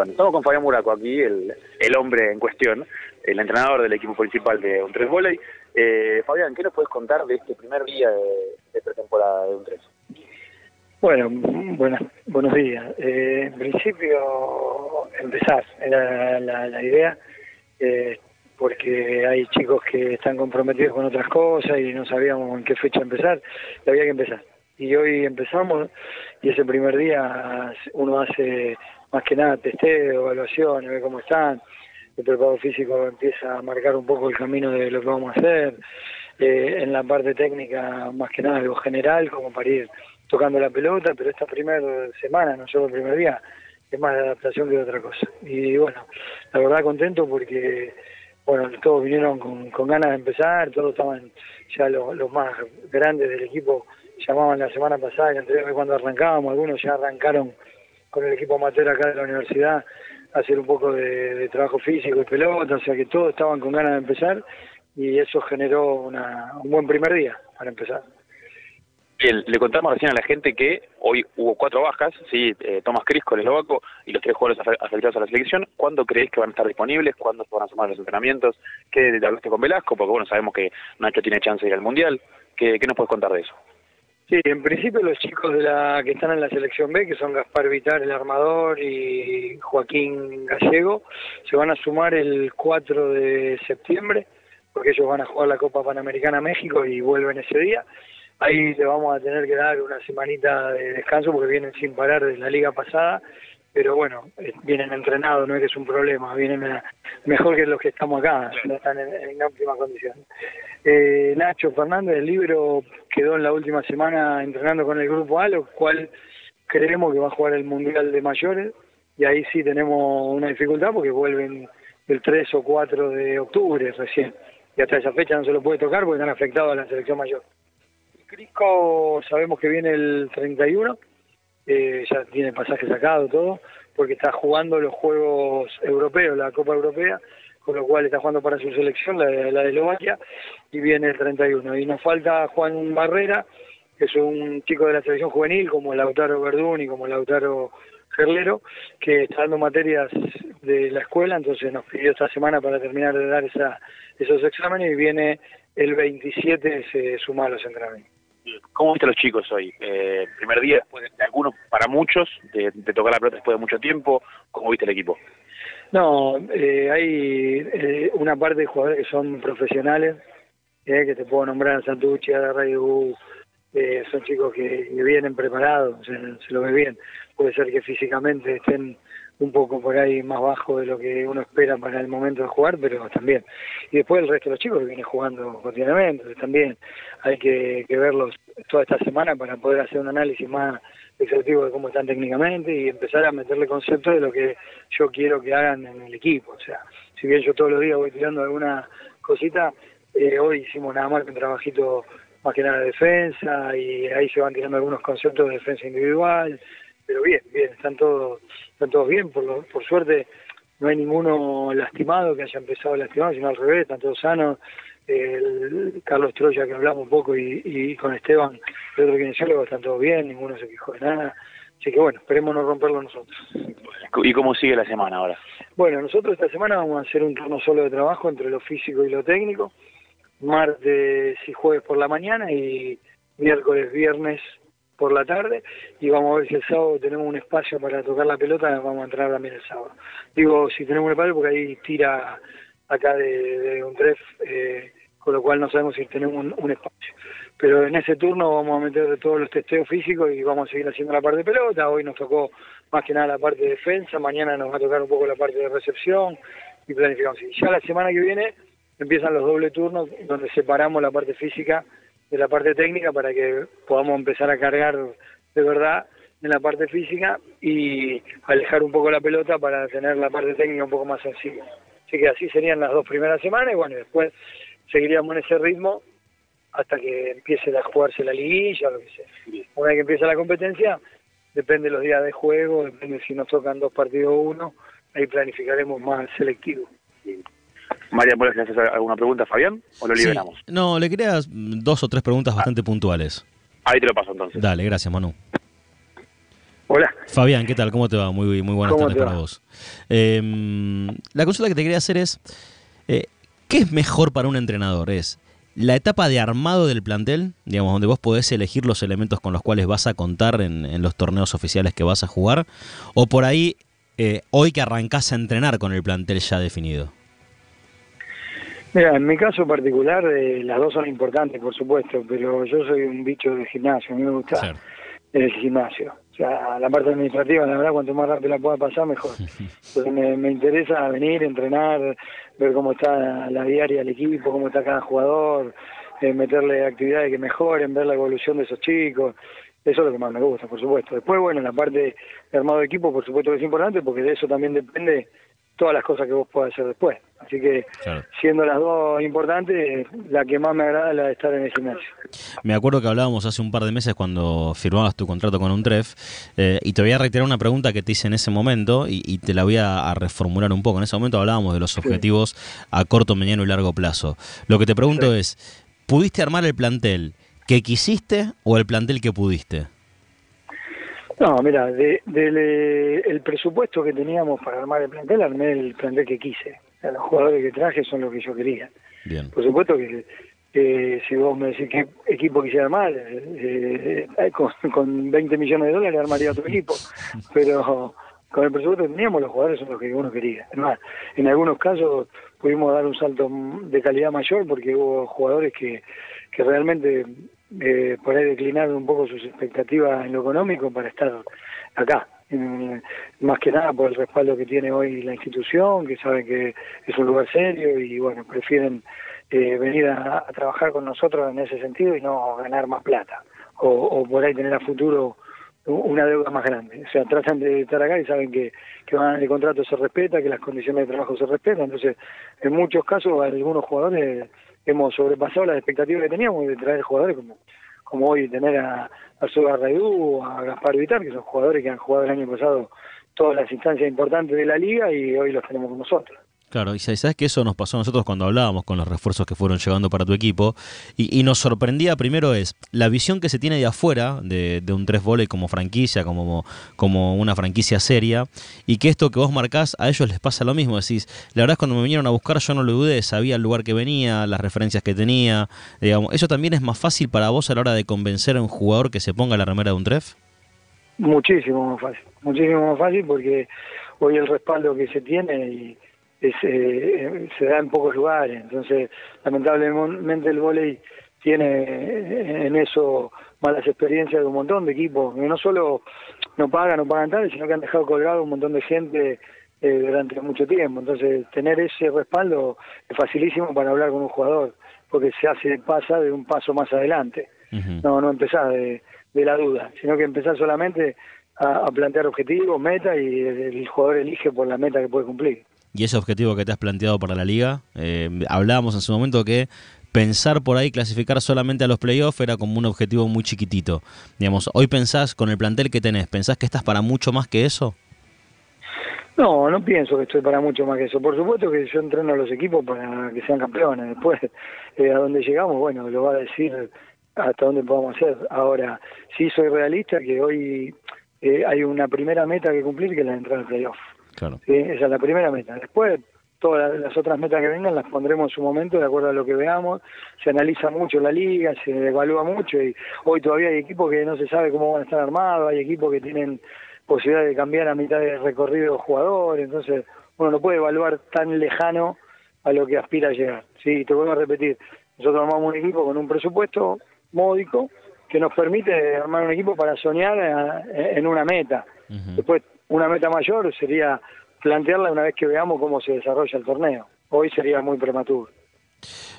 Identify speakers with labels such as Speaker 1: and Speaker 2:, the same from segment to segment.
Speaker 1: Bueno, estamos con Fabián Muraco aquí, el, el hombre en cuestión, el entrenador del equipo principal de Un 3 Volley. Eh, Fabián, ¿qué nos puedes contar de este primer día de, de pretemporada de Un 3?
Speaker 2: Bueno, buenas, buenos días. Eh, en principio, empezar, era la, idea, eh, porque hay chicos que están comprometidos con otras cosas y no sabíamos en qué fecha empezar, había que empezar. Y hoy empezamos, y ese primer día uno hace más que nada testeo, evaluaciones, ve cómo están, el preparado físico empieza a marcar un poco el camino de lo que vamos a hacer, eh, en la parte técnica más que nada algo general, como para ir tocando la pelota, pero esta primera semana, no solo el primer día, es más de adaptación que de otra cosa. Y bueno, la verdad contento porque, bueno, todos vinieron con, con ganas de empezar, todos estaban, ya los, los más grandes del equipo llamaban la semana pasada, y cuando arrancábamos, algunos ya arrancaron con el equipo amateur acá de la universidad hacer un poco de, trabajo físico y pelota, o sea que todos estaban con ganas de empezar y eso generó una, un buen primer día para empezar.
Speaker 1: Bien, le contamos recién a la gente que hoy hubo cuatro bajas, sí, eh, Tomás Crisco, el eslovaco, y los tres jugadores afe- afectados a la selección. ¿Cuándo creéis que van a estar disponibles? ¿Cuándo se van a sumar los entrenamientos? ¿Qué hablaste con Velasco? Porque bueno, sabemos que Nacho tiene chance de ir al Mundial. ¿Qué, qué nos puedes contar de eso?
Speaker 2: Sí, en principio los chicos de la que están en la selección B, que son Gaspar Vitar, el armador, y Joaquín Gallego, se van a sumar el 4 de septiembre, porque ellos van a jugar la Copa Panamericana México y vuelven ese día. Ahí le vamos a tener que dar una semanita de descanso porque vienen sin parar desde la liga pasada, pero bueno, eh, vienen entrenados, no es que es un problema, vienen a- mejor que los que estamos acá, no están en, en óptima condición. Eh, Nacho Fernández, el libro quedó en la última semana entrenando con el grupo A, lo cual creemos que va a jugar el Mundial de Mayores, y ahí sí tenemos una dificultad porque vuelven el 3 o 4 de octubre recién, y hasta esa fecha no se lo puede tocar porque están afectados a la selección mayor. Crisco sabemos que viene el 31, eh, ya tiene pasaje sacado todo, porque está jugando los Juegos Europeos, la Copa Europea, con lo cual está jugando para su selección, la la de Eslovaquia, y viene el 31. Y nos falta Juan Barrera, que es un chico de la selección juvenil, como Lautaro Verdún y como Lautaro Gerlero, que está dando materias de la escuela, entonces nos pidió esta semana para terminar de dar esa, esos exámenes y viene el 27 se suma a los entrenamientos.
Speaker 1: ¿Cómo viste a los chicos hoy? Eh, primer día, después de, algunos, para muchos, de, de tocar la pelota después de mucho tiempo. ¿Cómo viste el equipo?
Speaker 2: No, eh, hay eh, una parte de jugadores que son profesionales, eh, que te puedo nombrar a Santucci, a Radio eh, son chicos que, que vienen preparados, se, se lo ve bien. Puede ser que físicamente estén un poco por ahí más bajo de lo que uno espera para el momento de jugar, pero también. Y después el resto de los chicos que vienen jugando continuamente, también hay que, que verlos toda esta semana para poder hacer un análisis más exhaustivo de cómo están técnicamente y empezar a meterle conceptos de lo que yo quiero que hagan en el equipo. O sea, si bien yo todos los días voy tirando alguna cosita, eh, hoy hicimos nada más que un trabajito más que nada de defensa y ahí se van tirando algunos conceptos de defensa individual, pero bien, bien, están todos, están todos bien, por, lo, por suerte no hay ninguno lastimado que haya empezado lastimado, sino al revés, están todos sanos. El Carlos Troya que hablamos un poco y, y con Esteban, el otro kinesiólogo, están todos bien, ninguno se quejó de nada. Así que bueno, esperemos no romperlo nosotros.
Speaker 1: ¿Y cómo sigue la semana ahora?
Speaker 2: Bueno, nosotros esta semana vamos a hacer un turno solo de trabajo entre lo físico y lo técnico. Martes y jueves por la mañana y miércoles, viernes por la tarde. Y vamos a ver si el sábado tenemos un espacio para tocar la pelota, vamos a entrar también el sábado. Digo, si tenemos un espacio, porque ahí tira acá de, un tref, eh, con lo cual no sabemos si tenemos un, un, espacio. Pero en ese turno vamos a meter todos los testeos físicos y vamos a seguir haciendo la parte de pelota. Hoy nos tocó más que nada la parte de defensa, mañana nos va a tocar un poco la parte de recepción y planificamos. Y ya la semana que viene empiezan los doble turnos donde separamos la parte física de la parte técnica para que podamos empezar a cargar de verdad en la parte física y alejar un poco la pelota para tener la parte técnica un poco más sencilla. Así que así serían las dos primeras semanas y bueno, después seguiríamos en ese ritmo hasta que empiece a jugarse la liguilla o lo que sea. Una vez que empieza la competencia, depende de los días de juego, depende si nos tocan dos partidos o uno, ahí planificaremos más selectivo.
Speaker 1: María, ¿puedes hacer alguna pregunta Fabián o lo liberamos?
Speaker 3: Sí. No, le quería dos o tres preguntas bastante ah. puntuales.
Speaker 1: Ahí te lo paso entonces.
Speaker 3: Dale, gracias Manu.
Speaker 2: Hola.
Speaker 3: Fabián, ¿qué tal? ¿Cómo te va? Muy, muy buenas tardes para vos. Em, la consulta que te quería hacer es, eh, ¿qué es mejor para un entrenador? ¿Es la etapa de armado del plantel, digamos, donde vos podés elegir los elementos con los cuales vas a contar en, los torneos oficiales que vas a jugar? ¿O por ahí, eh, hoy que arrancás a entrenar con el plantel ya definido?
Speaker 2: Mira, en mi caso particular, eh, las dos son importantes, por supuesto, pero yo soy un bicho de gimnasio, a mí me gusta el gimnasio la parte administrativa, la verdad, cuanto más rápido la pueda pasar, mejor. me, interesa venir, entrenar, ver cómo está la diaria del equipo, cómo está cada jugador, eh, meterle actividades que mejoren, ver la evolución de esos chicos. Eso es lo que más me gusta, por supuesto. Después, bueno, la parte de armado de equipo, por supuesto que es importante, porque de eso también depende todas las cosas que vos puedas hacer después. Así que, siendo las dos importantes, la que más me agrada es la de estar en el gimnasio.
Speaker 3: Me acuerdo que hablábamos hace un par de meses cuando firmabas tu contrato con un TREF, eh, y te voy a reiterar una pregunta que te hice en ese momento, y, te la voy a, reformular un poco. En ese momento hablábamos de los objetivos a corto, mediano y largo plazo. Lo que te pregunto es, ¿pudiste armar el plantel que quisiste o el plantel que pudiste?
Speaker 2: No, mira, de, eh, el presupuesto que teníamos para armar el plantel, armé el plantel que quise. Los jugadores que traje son los que yo quería.
Speaker 3: Bien.
Speaker 2: Por supuesto que si vos me decís qué equipo quisiera armar, eh, eh, con, con 20 millones de dólares armaría otro equipo. Pero con el presupuesto que teníamos, los jugadores son los que uno quería. Además, en algunos casos pudimos dar un salto de calidad mayor porque hubo jugadores que, que realmente eh, por ahí declinaron un poco sus expectativas en lo económico para estar acá. Más que nada por el respaldo que tiene hoy la institución, que saben que es un lugar serio y bueno, prefieren eh, venir a, trabajar con nosotros en ese sentido y no ganar más plata o, por ahí tener a futuro una deuda más grande. O sea, tratan de estar acá y saben que, que el contrato se respeta, que las condiciones de trabajo se respetan. Entonces, en muchos casos, algunos jugadores hemos sobrepasado las expectativas que teníamos de traer jugadores como como hoy tener a Arzuga Raidú o a Gaspar Vitar, que son jugadores que han jugado el año pasado todas las instancias importantes de la liga y hoy los tenemos con nosotros.
Speaker 3: Claro, y sabes que eso nos pasó a nosotros cuando hablábamos con los refuerzos que fueron llegando para tu equipo, y, nos sorprendía primero es la visión que se tiene de afuera de, un tres volley como franquicia, como, como una franquicia seria, y que esto que vos marcás a ellos les pasa lo mismo, decís, la verdad es cuando me vinieron a buscar yo no lo dudé, sabía el lugar que venía, las referencias que tenía, digamos, ¿eso también es más fácil para vos a la hora de convencer a un jugador que se ponga la remera de un tref?
Speaker 2: Muchísimo más fácil, muchísimo más fácil porque hoy el respaldo que se tiene y eh, se da en pocos lugares. Entonces, lamentablemente el vóley tiene en eso malas experiencias de un montón de equipos, que no solo no pagan, no pagan tal, sino que han dejado colgado un montón de gente eh, durante mucho tiempo. Entonces, tener ese respaldo es facilísimo para hablar con un jugador, porque se hace, pasa de un paso más adelante. No, no empezás de, la duda, sino que empezás solamente a, a plantear objetivos, metas y el jugador elige por la meta que puede cumplir
Speaker 3: y ese objetivo que te has planteado para la liga. Eh, hablábamos en su momento que pensar por ahí clasificar solamente a los playoffs era como un objetivo muy chiquitito. Digamos, hoy pensás con el plantel que tenés, ¿pensás que estás para mucho más que eso?
Speaker 2: No, no pienso que estoy para mucho más que eso. Por supuesto que yo entreno a los equipos para que sean campeones. Después, eh, a donde llegamos, bueno, lo va a decir hasta dónde podamos hacer. Ahora, sí soy realista que hoy eh, hay una primera meta que cumplir que es la de entrar al playoff. Esa es la primera meta. Después, todas las otras metas que vengan las pondremos en su momento de acuerdo a lo que veamos. Se analiza mucho la liga, se evalúa mucho y hoy todavía hay equipos que no se sabe cómo van a estar armados, hay equipos que tienen posibilidad de cambiar a mitad de recorrido jugadores, entonces uno no puede evaluar tan lejano a lo que aspira a llegar. Sí, te vuelvo a repetir, nosotros armamos un equipo con un presupuesto módico que nos permite armar un equipo para soñar eh, en una meta. Después una meta mayor sería plantearla una vez que veamos cómo se desarrolla el torneo. Hoy sería muy prematuro.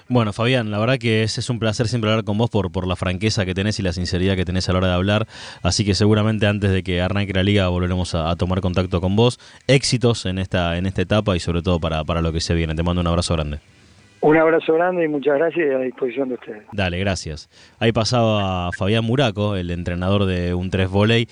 Speaker 3: Bueno, Fabián, la verdad que es, es un placer siempre hablar con vos por, por la franqueza que tenés y la sinceridad que tenés a la hora de hablar. Así que seguramente antes de que arranque la liga volveremos a, tomar contacto con vos. Éxitos en esta, en esta etapa y sobre todo para, para lo que se viene. Te mando un abrazo grande.
Speaker 2: Un abrazo grande y muchas gracias y a disposición de ustedes.
Speaker 3: Dale, gracias. Ahí pasaba Fabián Muraco, el entrenador de un 3 volei,